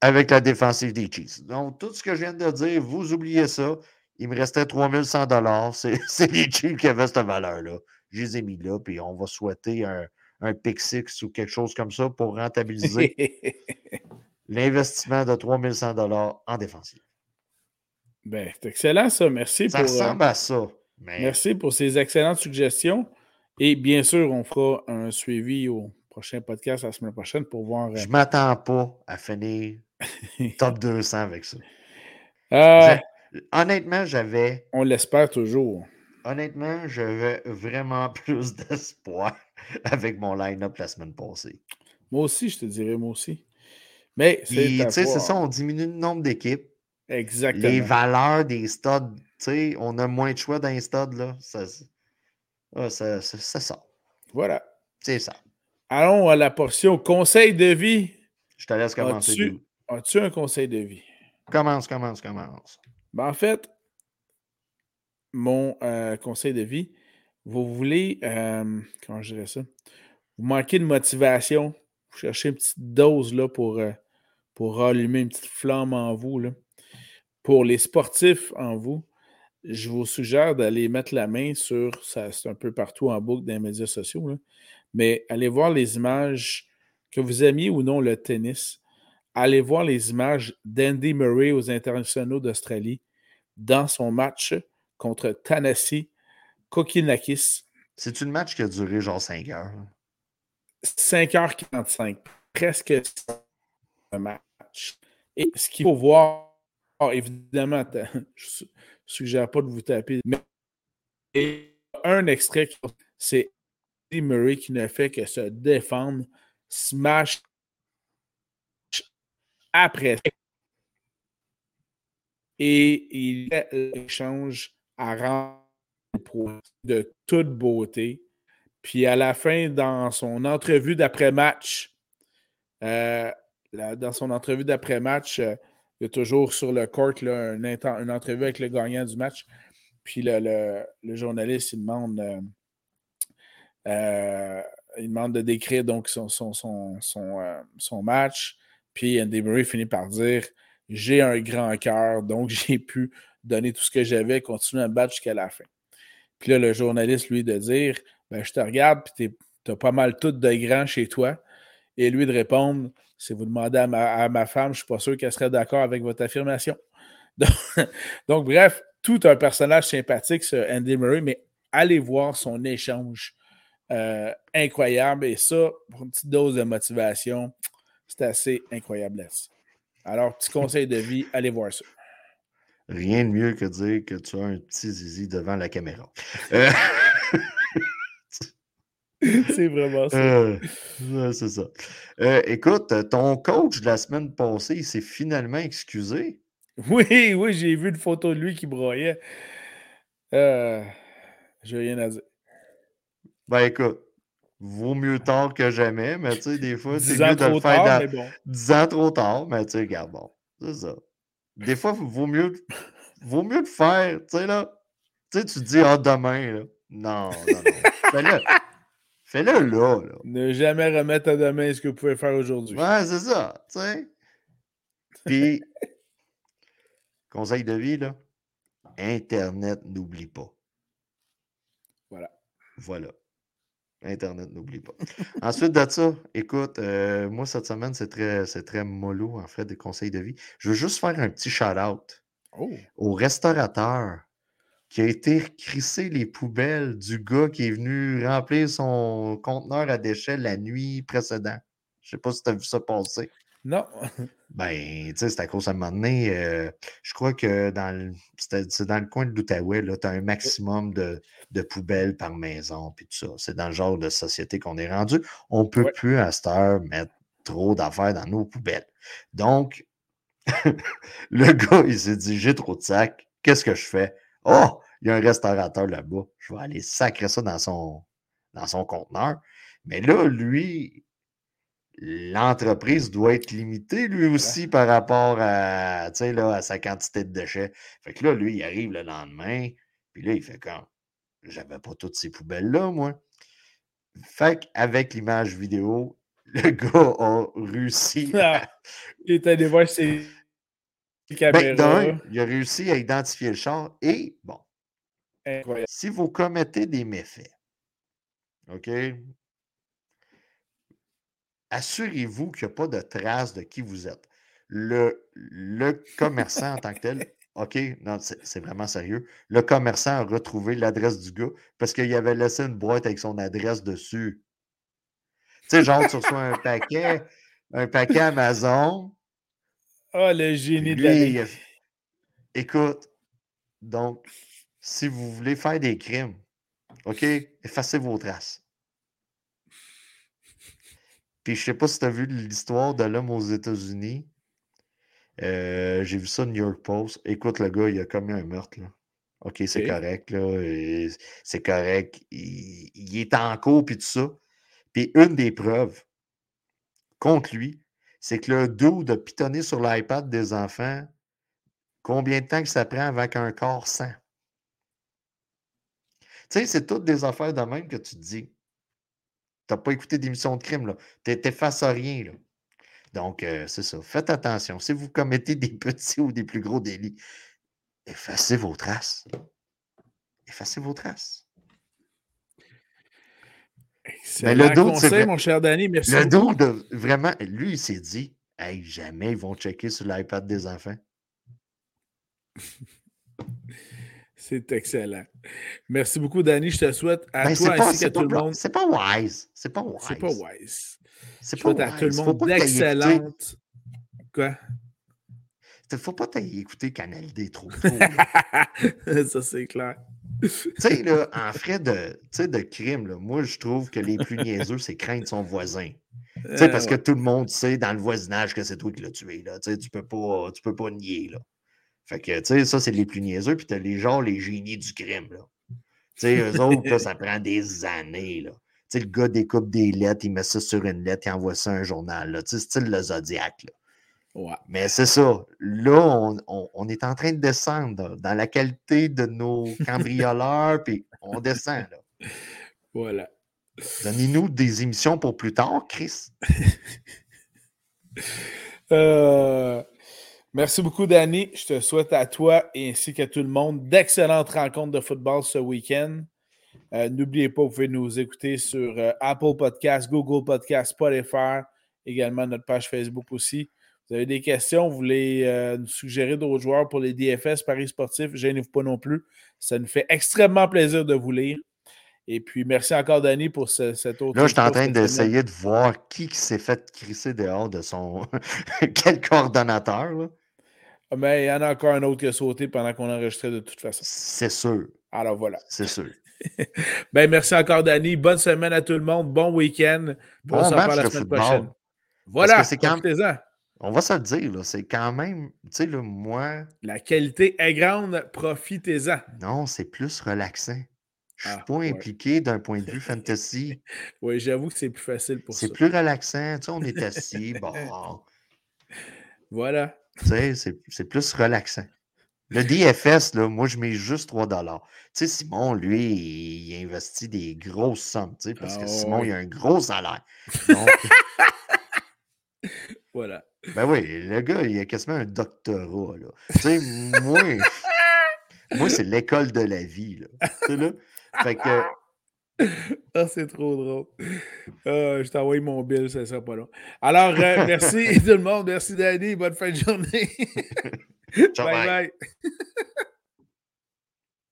avec la défensive des Chiefs. Donc, tout ce que je viens de dire, vous oubliez ça. Il me restait 3100 [LAUGHS] C'est les Chiefs qui avaient cette valeur-là je les ai mis là, puis on va souhaiter un, un pick six ou quelque chose comme ça pour rentabiliser [LAUGHS] l'investissement de 3100 en défensive. Ben, c'est excellent ça. Merci ça pour. Ça euh, ressemble à ça. Merci pour ces excellentes suggestions. Et bien sûr, on fera un suivi au prochain podcast la semaine prochaine pour voir. Euh, je ne m'attends pas à finir [LAUGHS] top 200 avec ça. Euh, honnêtement, j'avais. On l'espère toujours honnêtement, j'avais vraiment [LAUGHS] plus d'espoir avec mon line-up la semaine passée. Moi aussi, je te dirais, moi aussi. Mais c'est c'est ça, on diminue le nombre d'équipes. Exactement. Les valeurs des stades, tu sais, on a moins de choix dans les stades, là. Ça, ah, ça, ça, sort. Voilà. C'est ça. Allons à la portion conseil de vie. Je te laisse commencer. As-tu un conseil de vie? Commence, commence, commence. Ben, en fait, mon euh, conseil de vie. Vous voulez, euh, comment je dirais ça? Vous manquez de motivation. Vous cherchez une petite dose là, pour, euh, pour rallumer une petite flamme en vous. Pour les sportifs en vous, je vous suggère d'aller mettre la main sur, c'est un peu partout en boucle dans les médias sociaux, mais allez voir les images, que vous aimiez ou non le tennis, allez voir les images d'Andy Murray aux internationaux d'Australie dans son match contre Tanassi Kokinakis. C'est une match qui a duré genre 5 heures. 5h45. Presque un match. Et ce qu'il faut voir, évidemment, [LAUGHS] je ne suggère pas de vous taper, mais un extrait, c'est Murray qui ne fait que se défendre, smash après. Et il l'échange à rendre de toute beauté. Puis à la fin, dans son entrevue d'après-match, euh, dans son entrevue d'après-match, euh, il y a toujours sur le court là, une, entrevue avec le gagnant du match. Puis le, journaliste, il demande, euh, il demande de décrire donc son, son, son, son match. Puis Andy Murray finit par dire J'ai un grand cœur, donc [LAUGHS] j'ai pu donner tout ce que j'avais, continuer à me battre jusqu'à la fin. Puis là, le journaliste, lui, de dire ben, Je te regarde, puis tu as pas mal tout de grand chez toi. Et lui de répondre Si vous demandez à ma, femme, je ne suis pas sûr qu'elle serait d'accord avec votre affirmation. [LAUGHS] Donc, bref, tout un personnage sympathique, ce Andy Murray, mais allez voir son échange euh, incroyable. Et ça, pour une petite dose de motivation, c'est assez incroyable. Alors, petit conseil de vie, allez voir ça. Rien de mieux que dire que tu as un petit zizi devant la caméra. Euh, [LAUGHS] c'est vraiment ça. Euh, c'est ça. Euh, écoute, ton coach de la semaine passée, il s'est finalement excusé? Oui, oui, j'ai vu une photo de lui qui broyait. J'ai rien à dire. Ben écoute, vaut mieux tard que jamais, mais tu sais, des fois, c'est mieux de le faire tard, dans... bon. ans trop tard, mais tu sais, regarde, bon, c'est ça. Des fois, vaut mieux, vaut mieux le faire, tu sais, là. Tu sais, tu te dis, ah, demain, là. Non, non, non. Fais-le. Fais-le là, là. Ne jamais remettre à demain ce que vous pouvez faire aujourd'hui. Ouais, c'est ça, tu sais. Puis, conseil de vie, là. Internet, n'oublie pas. Voilà. Voilà. Internet, n'oublie pas. [LAUGHS] Ensuite de ça, écoute, euh, moi, cette semaine, c'est très, c'est très mollo, en fait, des conseils de vie. Je veux juste faire un petit shout-out oh. au restaurateur qui a été crissé les poubelles du gars qui est venu remplir son conteneur à déchets la nuit précédente. Je sais pas si tu as vu ça passer. Non. [LAUGHS] Ben, tu sais, c'est à cause à un moment donné, euh, je crois que dans le, c'est dans le coin de l'Outaouais, tu as un maximum de, de, poubelles par maison, puis tout ça. C'est dans le genre de société qu'on est rendu. On ne peut plus à cette heure mettre trop d'affaires dans nos poubelles. Donc, [LAUGHS] le gars, il s'est dit, j'ai trop de sacs, qu'est-ce que je fais? Oh, il y a un restaurateur là-bas. Je vais aller sacrer ça dans son, dans son conteneur. Mais là, lui, l'entreprise doit être limitée lui aussi par rapport à, là, à sa quantité de déchets. Fait que là, lui, il arrive le lendemain, puis là, il fait comme j'avais pas toutes ces poubelles-là, moi. Fait qu'avec l'image vidéo, [LAUGHS] le gars a réussi. [LAUGHS] Ah, il est allé voir ses [LAUGHS] ben, il a réussi à identifier le char et bon. Si vous commettez des méfaits, OK? assurez-vous qu'il n'y a pas de traces de qui vous êtes. Le, le commerçant en tant que tel, OK, non, c'est vraiment sérieux. Le commerçant a retrouvé l'adresse du gars parce qu'il avait laissé une boîte avec son adresse dessus. Tu sais, genre, tu reçois un paquet, un paquet Amazon. Oh, [LAUGHS] le génie de la vie. Écoute, donc, si vous voulez faire des crimes, OK, effacez vos traces. Puis je sais pas si tu as vu l'histoire de l'homme aux États-Unis. Euh, j'ai vu ça New York Post. Écoute, le gars, il a commis un meurtre. Là. OK, c'est correct. là. C'est correct. Il, est en cours, puis tout ça. Puis une des preuves contre lui, c'est que le dos de pitonner sur l'iPad des enfants, combien de temps que ça prend avant qu'un corps sent? Tu sais, c'est toutes des affaires de même que tu te dis. Tu n'as pas écouté d'émission de crime, là. Tu n'es face à rien, là. Donc, euh, c'est ça. Faites attention. Si vous commettez des [LAUGHS] petits ou des plus gros délits, effacez vos traces. Effacez vos traces. C'est le dos, conseil, mon cher Danny. Merci. Le dos, de, vraiment, lui, il s'est dit hey, jamais ils vont checker sur l'iPad des enfants. [LAUGHS] C'est excellent. Merci beaucoup, Danny. Je te souhaite à ben, toi ainsi qu'à tout le monde. C'est pas wise. C'est pas wise. C'est pas wise. C'est pas à tout le monde. Quoi? Il ne faut pas écouter Canal D trop [LAUGHS] ça, c'est clair. tu sais, là, en frais de, de crime, là, moi, je trouve que les plus niaiseux, c'est craindre son voisin. Tu sais, parce que tout le monde sait dans le voisinage que c'est toi qui l'as tué. Là. Tu ne peux, pas, tu peux pas nier. Là. Fait que, tu sais, ça, c'est les plus niaiseux. Puis tu as les gens, les génies du crime. Là. Tu sais, eux autres, ça [LAUGHS] prend des années. Là. Sais, le gars découpe des lettres, il met ça sur une lettre, il envoie ça à un journal. Là. Tu sais, style le Zodiac. Là. Ouais. Mais c'est ça. Là, on, est en train de descendre dans la qualité de nos [LAUGHS] cambrioleurs, puis on descend. Là. Voilà. Donnez-nous des émissions pour plus tard, Chris. [LAUGHS] Euh, merci beaucoup, Danny. Je te souhaite à toi et ainsi qu'à tout le monde d'excellentes rencontres de football ce week-end. Euh, n'oubliez pas, vous pouvez nous écouter sur euh, Apple Podcasts, Google Podcasts, Spotify, également notre page Facebook aussi. Vous avez des questions, vous voulez nous suggérer d'autres joueurs pour les DFS, Paris sportifs, gênez-vous pas non plus. Ça nous fait extrêmement plaisir de vous lire. Et puis, merci encore, Danny, pour cette autre. Là, je suis en train d'essayer de voir qui s'est fait crisser dehors de son. [LAUGHS] Quel coordonnateur, là. Ah, mais il y en a encore un autre qui a sauté pendant qu'on enregistrait de toute façon. C'est sûr. Alors voilà. C'est sûr. [LAUGHS] ben, merci encore, Danny. Bonne semaine à tout le monde. Bon week-end. Bon on match la semaine prochaine. Voilà, c'est quand On va se le dire, c'est quand même, tu sais, le moi. La qualité est grande, profitez-en. Non, c'est plus relaxant. Je ne suis ah, pas impliqué d'un point de vue [LAUGHS] fantasy. oui, j'avoue que c'est plus facile pour ça. C'est plus relaxant. Tu sais, on est assis. [LAUGHS] bon. Voilà. Tu sais, c'est plus relaxant. Le DFS, là, moi, je mets juste 3 Tu sais, Simon, lui, il, investit des grosses sommes, tu sais, parce que ah, Simon, il a un gros salaire. [LAUGHS] voilà. Ben oui, le gars, il a quasiment un doctorat, là. Tu sais, moi, moi c'est l'école de la vie, là. Tu sais, là, fait que. Ah, c'est trop drôle. Euh, je t'envoie mon bill, ça sera pas long. Alors, euh, merci [LAUGHS] tout le monde. Merci, Danny. Bonne fin de journée. [LAUGHS] Ciao, bye. bye. [LAUGHS] bye.